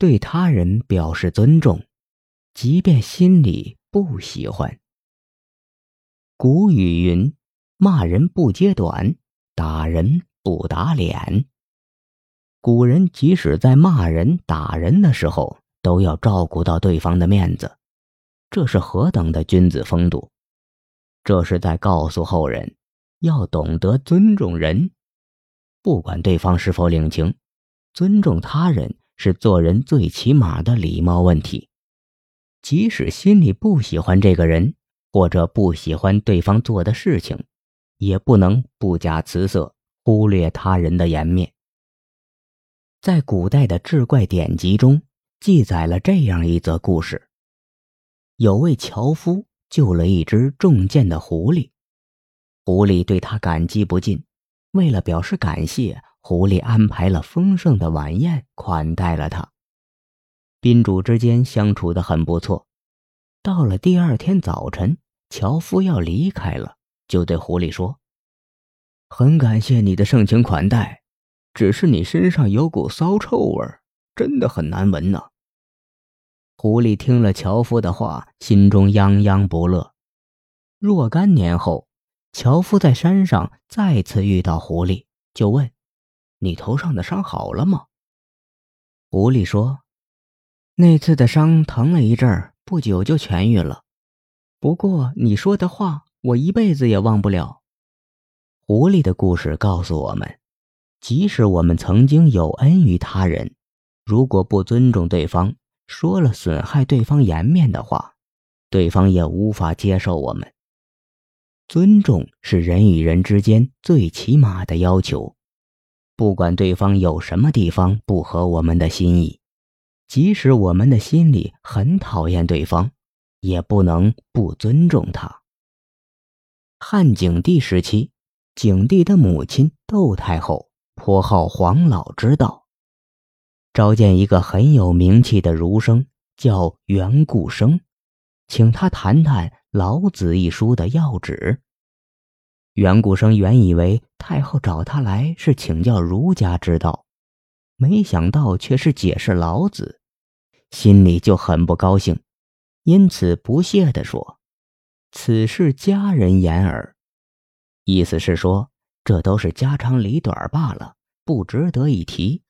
对他人表示尊重，即便心里不喜欢。古语云：“骂人不揭短，打人不打脸。”古人即使在骂人、打人的时候，都要照顾到对方的面子，这是何等的君子风度！这是在告诉后人，要懂得尊重人，不管对方是否领情，尊重他人是做人最起码的礼貌问题。即使心里不喜欢这个人，或者不喜欢对方做的事情，也不能不假辞色，忽略他人的颜面。在古代的志怪典籍中，记载了这样一则故事：有位樵夫。救了一只中箭的狐狸，狐狸对他感激不尽。为了表示感谢，狐狸安排了丰盛的晚宴款待了他。宾主之间相处的很不错。到了第二天早晨，樵夫要离开了，就对狐狸说：“很感谢你的盛情款待，只是你身上有股骚臭味，真的很难闻呢。”狐狸听了樵夫的话，心中泱泱不乐。若干年后，樵夫在山上再次遇到狐狸，就问：“你头上的伤好了吗？”狐狸说：“那次的伤疼了一阵儿，不久就痊愈了。不过你说的话，我一辈子也忘不了。”狐狸的故事告诉我们，即使我们曾经有恩于他人，如果不尊重对方，说了损害对方颜面的话，对方也无法接受我们。尊重是人与人之间最起码的要求，不管对方有什么地方不合我们的心意，即使我们的心里很讨厌对方，也不能不尊重他。汉景帝时期，景帝的母亲窦太后颇好黄老之道。召见一个很有名气的儒生，叫袁固生，请他谈谈《老子》一书的要旨。袁古生原以为太后找他来是请教儒家之道，没想到却是解释老子，心里就很不高兴，因此不屑地说：“此事家人言耳。”意思是说，这都是家长里短罢了，不值得一提。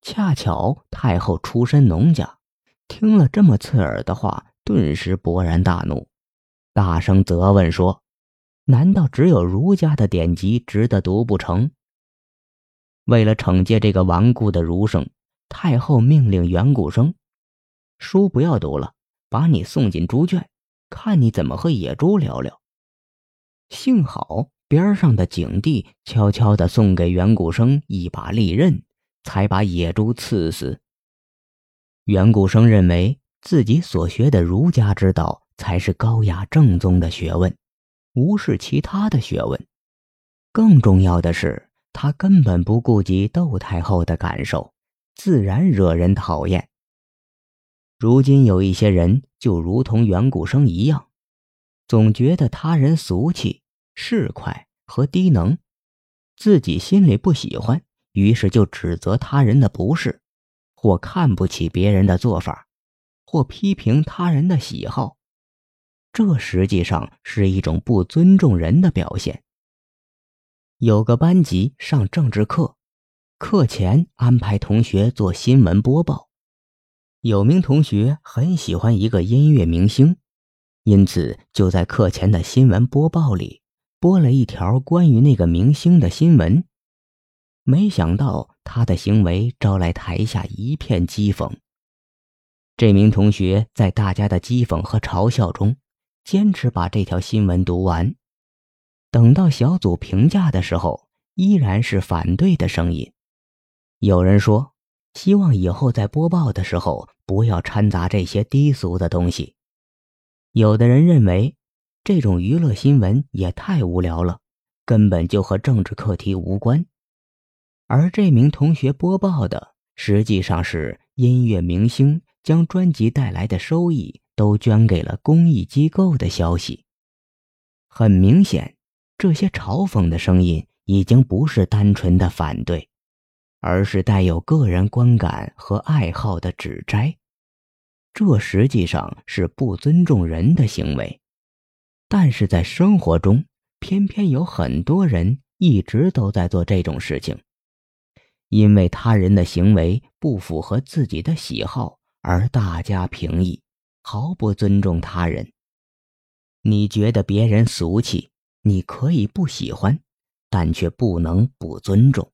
恰巧太后出身农家，听了这么刺耳的话，顿时勃然大怒，大声责问说：“难道只有儒家的典籍值得读不成？”为了惩戒这个顽固的儒生，太后命令袁固生：“书不要读了，把你送进猪圈，看你怎么和野猪聊聊。”幸好边上的景帝悄悄地送给袁固生一把利刃。才把野猪刺死。袁固生认为自己所学的儒家之道才是高雅正宗的学问，无视其他的学问。更重要的是，他根本不顾及窦太后的感受，自然惹人讨厌。如今有一些人就如同袁古生一样，总觉得他人俗气、市侩和低能，自己心里不喜欢。于是就指责他人的不是，或看不起别人的做法，或批评他人的喜好，这实际上是一种不尊重人的表现。有个班级上政治课，课前安排同学做新闻播报，有名同学很喜欢一个音乐明星，因此就在课前的新闻播报里播了一条关于那个明星的新闻。没想到他的行为招来台下一片讥讽。这名同学在大家的讥讽和嘲笑中，坚持把这条新闻读完。等到小组评价的时候，依然是反对的声音。有人说，希望以后在播报的时候不要掺杂这些低俗的东西。有的人认为，这种娱乐新闻也太无聊了，根本就和政治课题无关。而这名同学播报的，实际上是音乐明星将专辑带来的收益都捐给了公益机构的消息。很明显，这些嘲讽的声音已经不是单纯的反对，而是带有个人观感和爱好的指摘。这实际上是不尊重人的行为。但是在生活中，偏偏有很多人一直都在做这种事情，因为他人的行为不符合自己的喜好而大加评议，毫不尊重他人。你觉得别人俗气，你可以不喜欢，但却不能不尊重。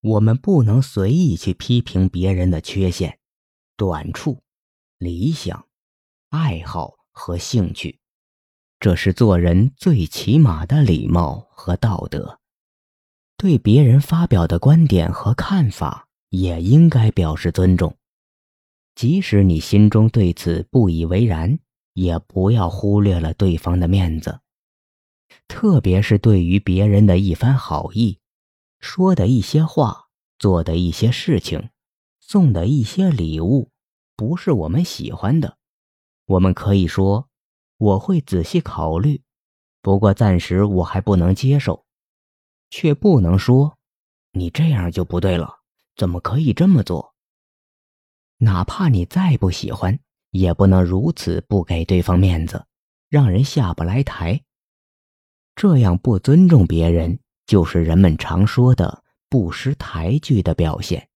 我们不能随意去批评别人的缺陷、短处、理想、爱好和兴趣。这是做人最起码的礼貌和道德。对别人发表的观点和看法，也应该表示尊重，即使你心中对此不以为然，也不要忽略了对方的面子。特别是对于别人的一番好意，说的一些话，做的一些事情，送的一些礼物，不是我们喜欢的，我们可以说。我会仔细考虑，不过暂时我还不能接受，却不能说你这样就不对了，怎么可以这么做？哪怕你再不喜欢，也不能如此不给对方面子，让人下不来台。这样不尊重别人，就是人们常说的不识抬举的表现。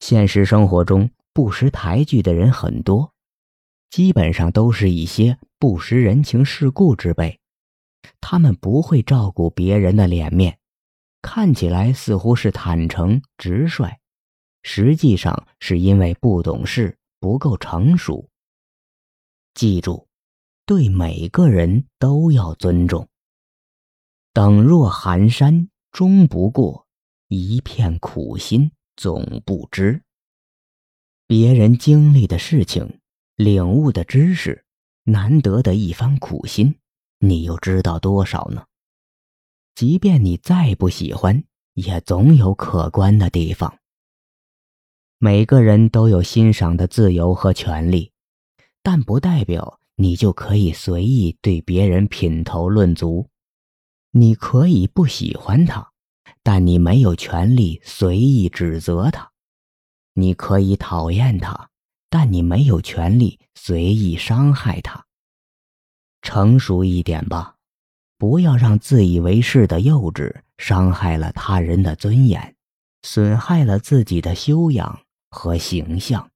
现实生活中，不识抬举的人很多。基本上都是一些不识人情世故之辈，他们不会照顾别人的脸面，看起来似乎是坦诚直率，实际上是因为不懂事、不够成熟。记住，对每个人都要尊重。等若寒山终不过，一片苦心总不知。别人经历的事情。领悟的知识，难得的一番苦心，你又知道多少呢？即便你再不喜欢，也总有可观的地方。每个人都有欣赏的自由和权利，但不代表你就可以随意对别人品头论足。你可以不喜欢他，但你没有权利随意指责他。你可以讨厌他。但你没有权利随意伤害他。成熟一点吧，不要让自以为是的幼稚伤害了他人的尊严，损害了自己的修养和形象。